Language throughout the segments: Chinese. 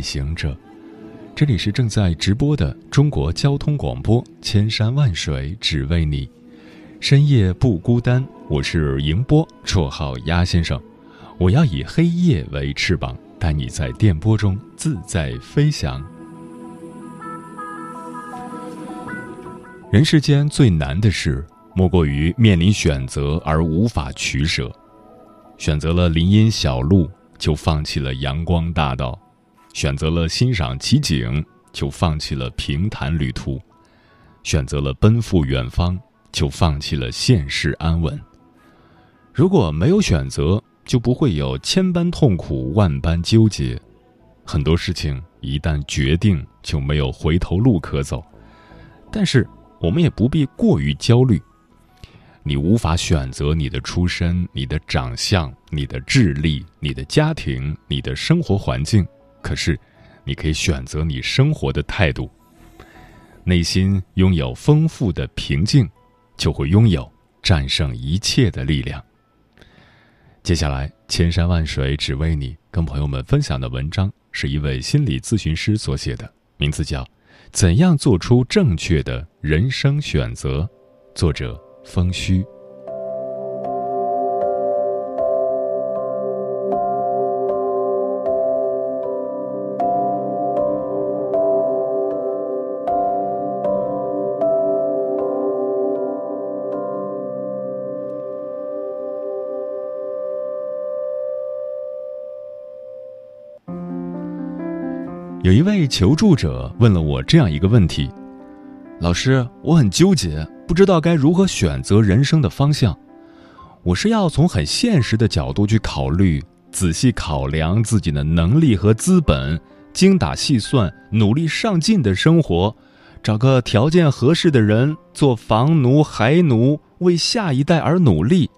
位夜行者，这里是正在直播的中国交通广播，千山万水只为你，深夜不孤单。我是迎波，绰号鸭先生。我要以黑夜为翅膀，带你在电波中自在飞翔。人世间最难的事，莫过于面临选择而无法取舍，选择了林荫小路。就放弃了阳光大道，选择了欣赏奇景；就放弃了平坦旅途，选择了奔赴远方；就放弃了现世安稳。如果没有选择，就不会有千般痛苦、万般纠结。很多事情一旦决定，就没有回头路可走。但是，我们也不必过于焦虑。你无法选择你的出身、你的长相、你的智力、你的家庭、你的生活环境，可是，你可以选择你生活的态度。内心拥有丰富的平静，就会拥有战胜一切的力量。接下来，千山万水只为你，跟朋友们分享的文章是一位心理咨询师所写的，名字叫《怎样做出正确的人生选择》，作者。风虚。有一位求助者问了我这样一个问题：“老师，我很纠结。”不知道该如何选择人生的方向，我是要从很现实的角度去考虑，仔细考量自己的能力和资本，精打细算，努力上进的生活，找个条件合适的人做房奴、孩奴，为下一代而努力，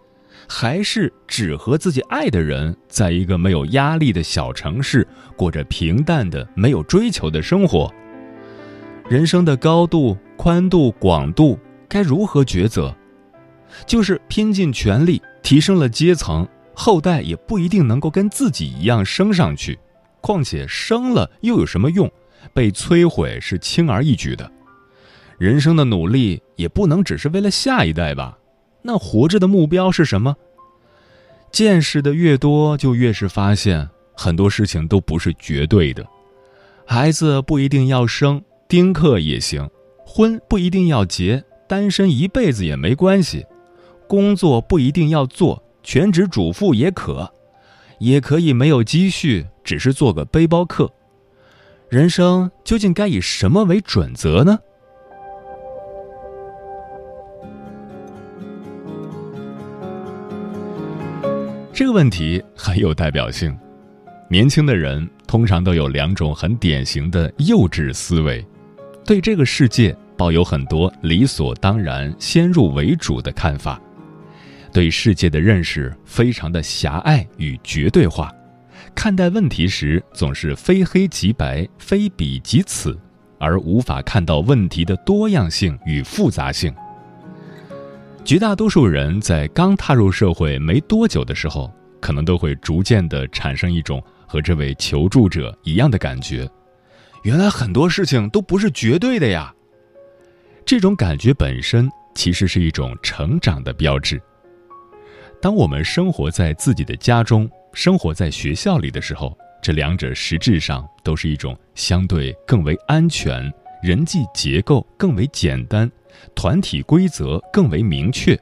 还是只和自己爱的人，在一个没有压力的小城市，过着平淡的、没有追求的生活？人生的高度、宽度、广度。该如何抉择？就是拼尽全力提升了阶层，后代也不一定能够跟自己一样升上去。况且升了又有什么用？被摧毁是轻而易举的。人生的努力也不能只是为了下一代吧？那活着的目标是什么？见识的越多，就越是发现很多事情都不是绝对的。孩子不一定要生，丁克也行；婚不一定要结。单身一辈子也没关系，工作不一定要做，全职主妇也可，也可以没有积蓄，只是做个背包客。人生究竟该以什么为准则呢？这个问题很有代表性。年轻的人通常都有两种很典型的幼稚思维，对这个世界。抱有很多理所当然、先入为主的看法，对世界的认识非常的狭隘与绝对化，看待问题时总是非黑即白、非彼即此，而无法看到问题的多样性与复杂性。绝大多数人在刚踏入社会没多久的时候，可能都会逐渐的产生一种和这位求助者一样的感觉：原来很多事情都不是绝对的呀。这种感觉本身其实是一种成长的标志。当我们生活在自己的家中，生活在学校里的时候，这两者实质上都是一种相对更为安全、人际结构更为简单、团体规则更为明确，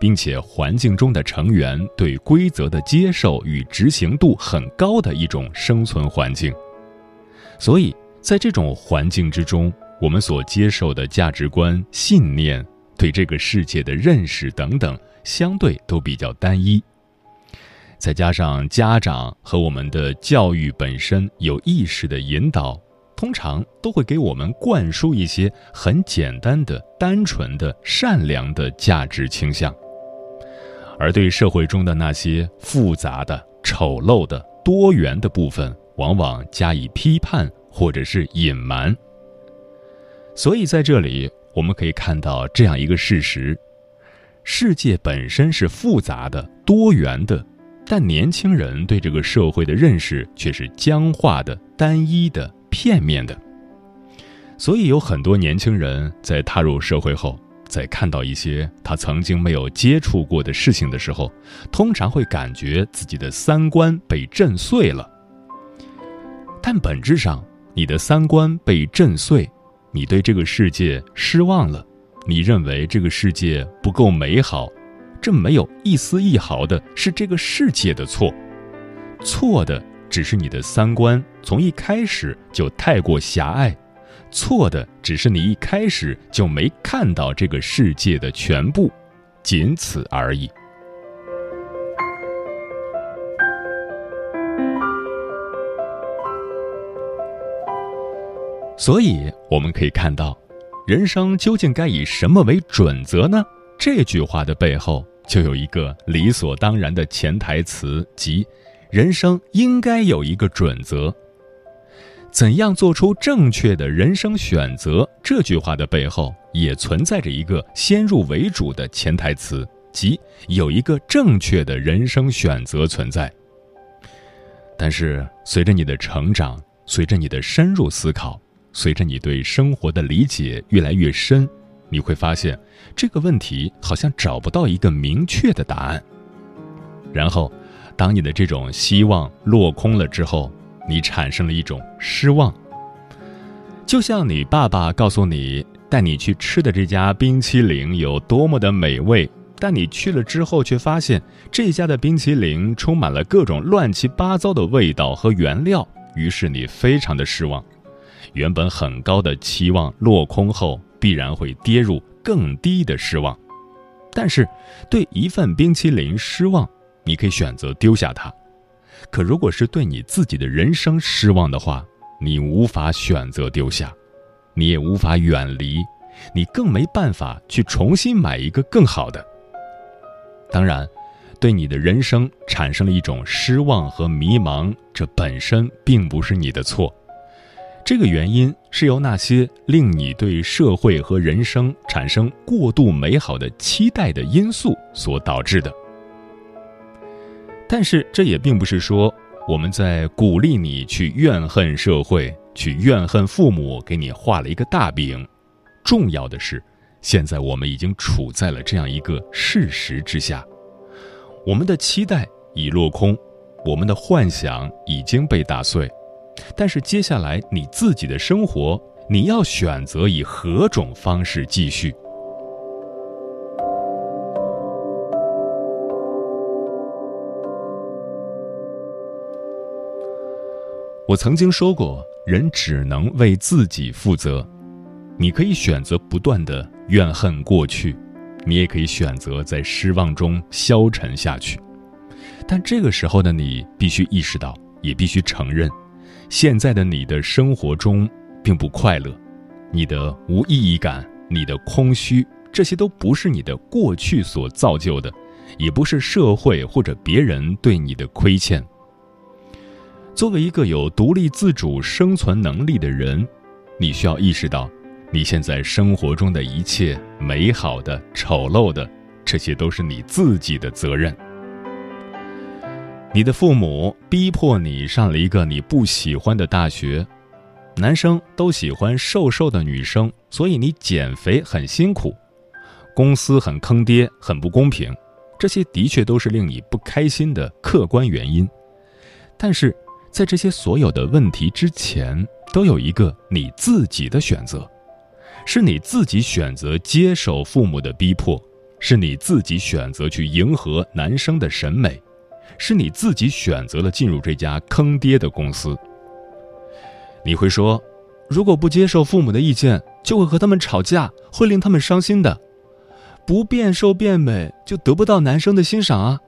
并且环境中的成员对规则的接受与执行度很高的一种生存环境。所以在这种环境之中。我们所接受的价值观、信念、对这个世界的认识等等，相对都比较单一。再加上家长和我们的教育本身有意识的引导，通常都会给我们灌输一些很简单的、单纯的、善良的价值倾向，而对社会中的那些复杂的、丑陋的、多元的部分，往往加以批判或者是隐瞒。所以在这里，我们可以看到这样一个事实：世界本身是复杂的、多元的。但年轻人对这个社会的认识却是僵化的、单一的、片面的。所以有很多年轻人在踏入社会后，在看到一些他曾经没有接触过的事情的时候，通常会感觉自己的三观被震碎了。但本质上，你的三观被震碎，你对这个世界失望了，你认为这个世界不够美好。这没有一丝一毫的是这个世界的错，错的只是你的三观从一开始就太过狭隘，错的只是你一开始就没看到这个世界的全部，仅此而已。所以我们可以看到，人生究竟该以什么为准则呢？这句话的背后。就有一个理所当然的潜台词，即人生应该有一个准则。怎样做出正确的人生选择？这句话的背后也存在着一个先入为主的潜台词，即有一个正确的人生选择存在。但是，随着你的成长，随着你的深入思考，随着你对生活的理解越来越深。你会发现，这个问题好像找不到一个明确的答案。然后，当你的这种希望落空了之后，你产生了一种失望。就像你爸爸告诉你带你去吃的这家冰淇淋有多么的美味，但你去了之后却发现这家的冰淇淋充满了各种乱七八糟的味道和原料，于是你非常的失望。原本很高的期望落空后。必然会跌入更低的失望，但是对一份冰淇淋失望，你可以选择丢下它；可如果是对你自己的人生失望的话，你无法选择丢下，你也无法远离，你更没办法去重新买一个更好的。当然，对你的人生产生了一种失望和迷茫，这本身并不是你的错。这个原因是由那些令你对社会和人生产生过度美好的期待的因素所导致的。但是这也并不是说我们在鼓励你去怨恨社会，去怨恨父母给你画了一个大饼。重要的是，现在我们已经处在了这样一个事实之下，我们的期待已落空，我们的幻想已经被打碎。但是接下来你自己的生活，你要选择以何种方式继续？我曾经说过，人只能为自己负责。你可以选择不断的怨恨过去，你也可以选择在失望中消沉下去。但这个时候的你，必须意识到，也必须承认。现在的你的生活中并不快乐，你的无意义感、你的空虚，这些都不是你的过去所造就的，也不是社会或者别人对你的亏欠。作为一个有独立自主生存能力的人，你需要意识到，你现在生活中的一切美好的、丑陋的，这些都是你自己的责任。你的父母逼迫你上了一个你不喜欢的大学，男生都喜欢瘦瘦的女生，所以你减肥很辛苦。公司很坑爹，很不公平，这些的确都是令你不开心的客观原因。但是在这些所有的问题之前，都有一个你自己的选择，是你自己选择接受父母的逼迫，是你自己选择去迎合男生的审美。是你自己选择了进入这家坑爹的公司。你会说，如果不接受父母的意见，就会和他们吵架，会令他们伤心的。不变瘦变美就得不到男生的欣赏啊！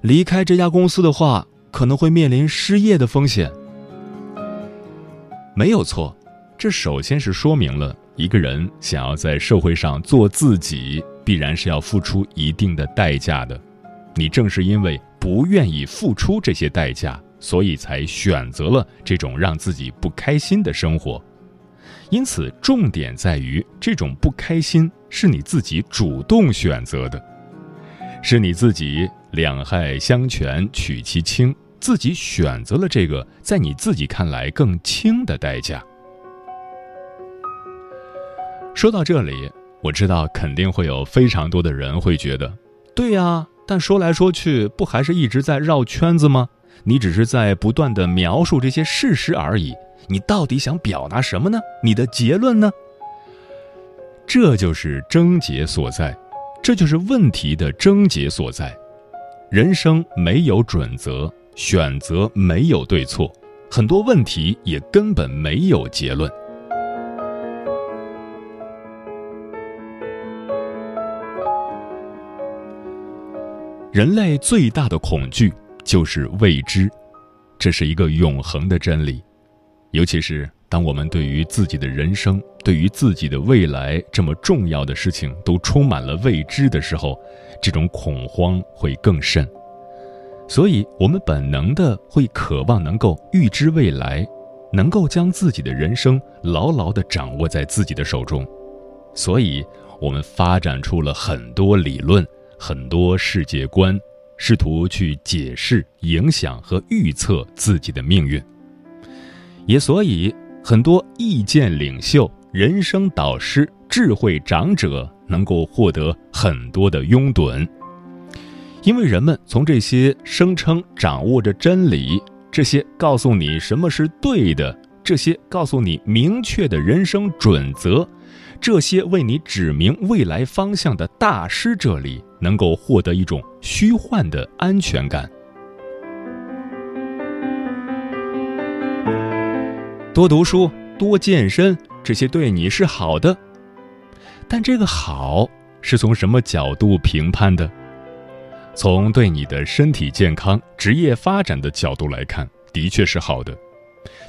离开这家公司的话，可能会面临失业的风险。没有错，这首先是说明了一个人想要在社会上做自己，必然是要付出一定的代价的。你正是因为不愿意付出这些代价，所以才选择了这种让自己不开心的生活。因此，重点在于这种不开心是你自己主动选择的，是你自己两害相权取其轻。自己选择了这个在你自己看来更轻的代价。说到这里，我知道肯定会有非常多的人会觉得，对呀，但说来说去，不还是一直在绕圈子吗？你只是在不断的描述这些事实而已。你到底想表达什么呢？你的结论呢？这就是症结所在，这就是问题的症结所在。人生没有准则。选择没有对错，很多问题也根本没有结论。人类最大的恐惧就是未知，这是一个永恒的真理。尤其是当我们对于自己的人生、对于自己的未来这么重要的事情都充满了未知的时候，这种恐慌会更甚。所以，我们本能的会渴望能够预知未来，能够将自己的人生牢牢的掌握在自己的手中。所以，我们发展出了很多理论、很多世界观，试图去解释、影响和预测自己的命运。也所以，很多意见领袖、人生导师、智慧长者能够获得很多的拥趸。因为人们从这些声称掌握着真理、这些告诉你什么是对的、这些告诉你明确的人生准则、这些为你指明未来方向的大师这里，能够获得一种虚幻的安全感。多读书、多健身，这些对你是好的，但这个好是从什么角度评判的？从对你的身体健康、职业发展的角度来看，的确是好的；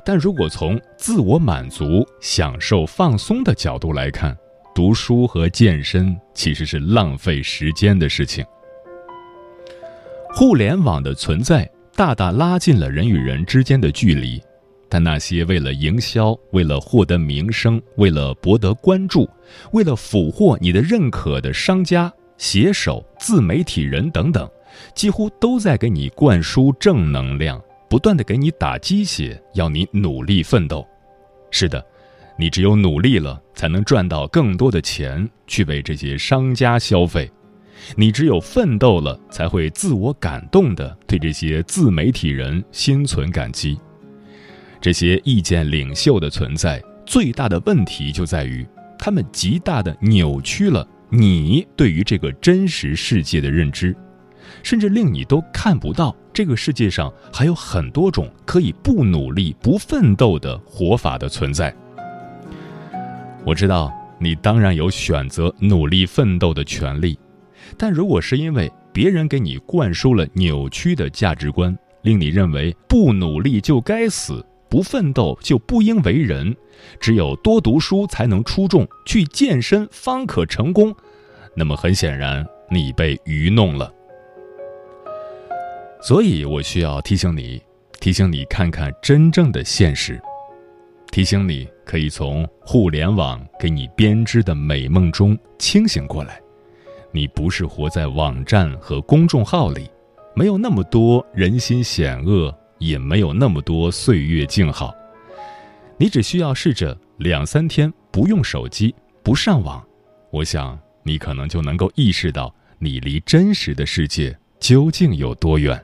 但如果从自我满足、享受放松的角度来看，读书和健身其实是浪费时间的事情。互联网的存在大大拉近了人与人之间的距离，但那些为了营销、为了获得名声、为了博得关注、为了俘获你的认可的商家。写手、自媒体人等等，几乎都在给你灌输正能量，不断的给你打鸡血，要你努力奋斗。是的，你只有努力了，才能赚到更多的钱去为这些商家消费；你只有奋斗了，才会自我感动的对这些自媒体人心存感激。这些意见领袖的存在，最大的问题就在于，他们极大的扭曲了。你对于这个真实世界的认知，甚至令你都看不到这个世界上还有很多种可以不努力、不奋斗的活法的存在。我知道你当然有选择努力奋斗的权利，但如果是因为别人给你灌输了扭曲的价值观，令你认为不努力就该死。不奋斗就不应为人，只有多读书才能出众，去健身方可成功。那么很显然，你被愚弄了。所以我需要提醒你，提醒你看看真正的现实，提醒你可以从互联网给你编织的美梦中清醒过来。你不是活在网站和公众号里，没有那么多人心险恶。也没有那么多岁月静好，你只需要试着两三天不用手机、不上网，我想你可能就能够意识到你离真实的世界究竟有多远。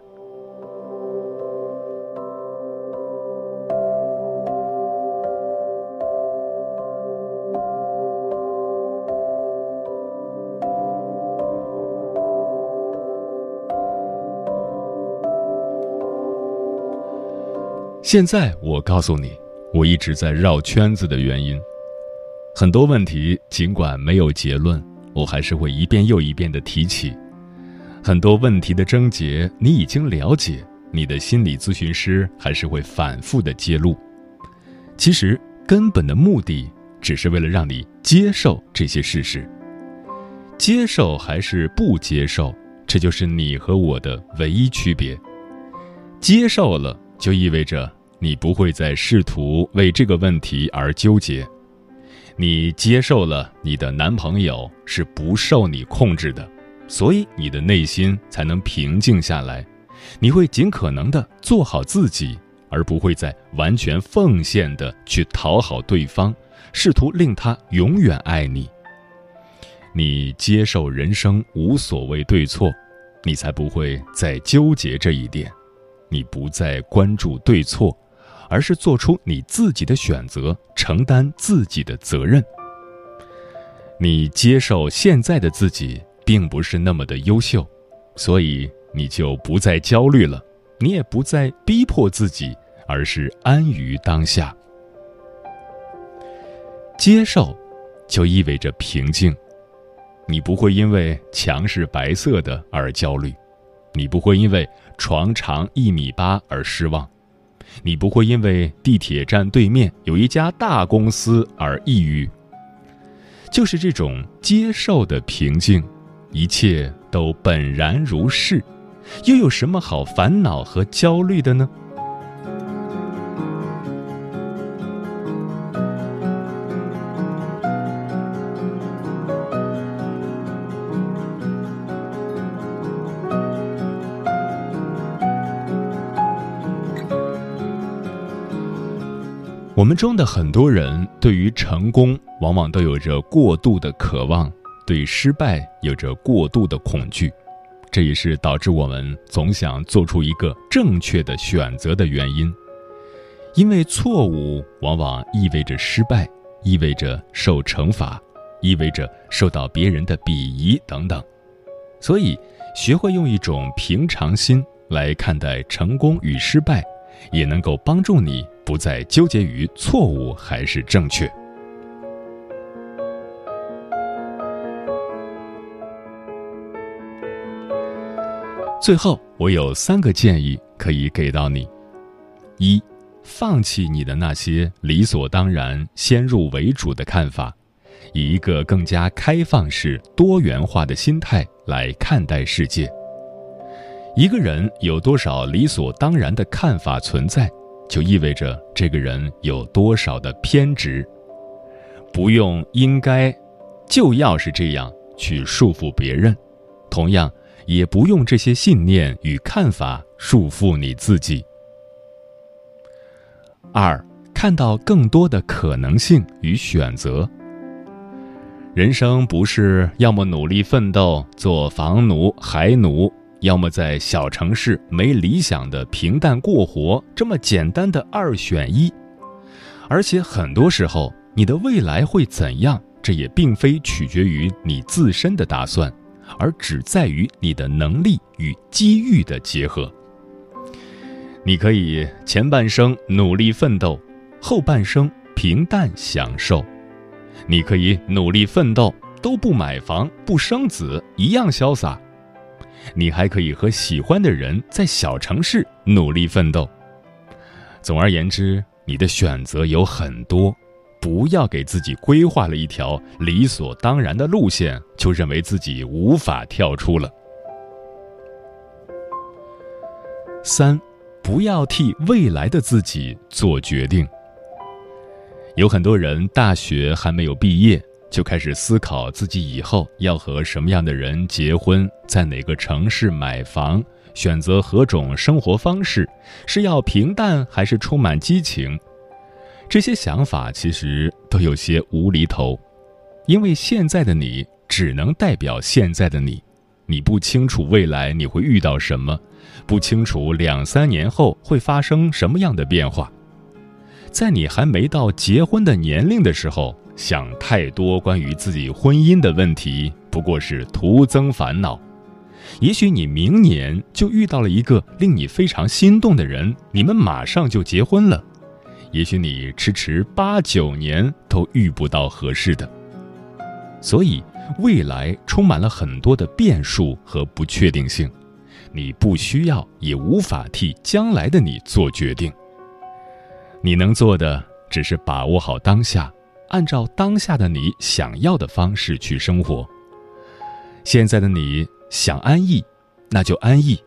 现在我告诉你，我一直在绕圈子的原因。很多问题尽管没有结论，我还是会一遍又一遍的提起。很多问题的症结你已经了解，你的心理咨询师还是会反复的揭露。其实根本的目的只是为了让你接受这些事实。接受还是不接受，这就是你和我的唯一区别。接受了，就意味着你不会再试图为这个问题而纠结。你接受了你的男朋友是不受你控制的，所以你的内心才能平静下来。你会尽可能的做好自己，而不会再完全奉献的去讨好对方，试图令他永远爱你。你接受人生无所谓对错，你才不会再纠结这一点。你不再关注对错。而是做出你自己的选择，承担自己的责任。你接受现在的自己并不是那么的优秀，所以你就不再焦虑了，你也不再逼迫自己，而是安于当下。接受，就意味着平静。你不会因为墙是白色的而焦虑，你不会因为床长一米八而失望。你不会因为地铁站对面有一家大公司而抑郁。就是这种接受的平静，一切都本然如是，又有什么好烦恼和焦虑的呢？我们中的很多人对于成功往往都有着过度的渴望，对失败有着过度的恐惧，这也是导致我们总想做出一个正确的选择的原因。因为错误往往意味着失败，意味着受惩罚，意味着受到别人的鄙夷等等。所以，学会用一种平常心来看待成功与失败，也能够帮助你。不再纠结于错误还是正确。最后，我有三个建议可以给到你：一，放弃你的那些理所当然、先入为主的看法，以一个更加开放式、多元化的心态来看待世界。一个人有多少理所当然的看法存在？就意味着这个人有多少的偏执，不用应该，就要是这样去束缚别人，同样也不用这些信念与看法束缚你自己。二，看到更多的可能性与选择。人生不是要么努力奋斗做房奴、孩奴。要么在小城市没理想的平淡过活，这么简单的二选一，而且很多时候你的未来会怎样，这也并非取决于你自身的打算，而只在于你的能力与机遇的结合。你可以前半生努力奋斗，后半生平淡享受；你可以努力奋斗，都不买房不生子，一样潇洒。你还可以和喜欢的人在小城市努力奋斗。总而言之，你的选择有很多，不要给自己规划了一条理所当然的路线，就认为自己无法跳出了。三，不要替未来的自己做决定。有很多人大学还没有毕业。就开始思考自己以后要和什么样的人结婚，在哪个城市买房，选择何种生活方式，是要平淡还是充满激情？这些想法其实都有些无厘头，因为现在的你只能代表现在的你，你不清楚未来你会遇到什么，不清楚两三年后会发生什么样的变化，在你还没到结婚的年龄的时候。想太多关于自己婚姻的问题，不过是徒增烦恼。也许你明年就遇到了一个令你非常心动的人，你们马上就结婚了。也许你迟迟八九年都遇不到合适的。所以，未来充满了很多的变数和不确定性，你不需要也无法替将来的你做决定。你能做的只是把握好当下，按照当下的你想要的方式去生活。现在的你想安逸，那就安逸。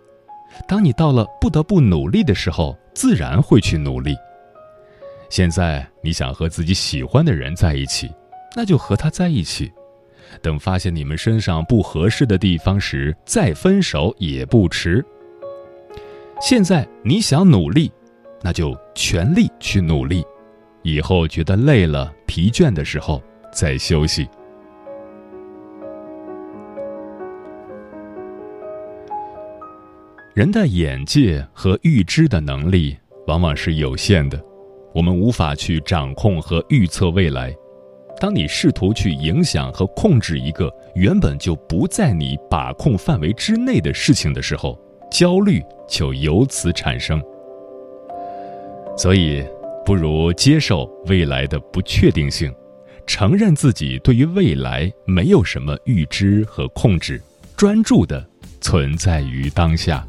当你到了不得不努力的时候，自然会去努力。现在你想和自己喜欢的人在一起，那就和他在一起。等发现你们身上不合适的地方时，再分手也不迟。现在你想努力。那就全力去努力，以后觉得累了、疲倦的时候再休息。人的眼界和预知的能力往往是有限的，我们无法去掌控和预测未来。当你试图去影响和控制一个原本就不在你把控范围之内的事情的时候，焦虑就由此产生。所以，不如接受未来的不确定性，承认自己对于未来没有什么预知和控制，专注的存在于当下。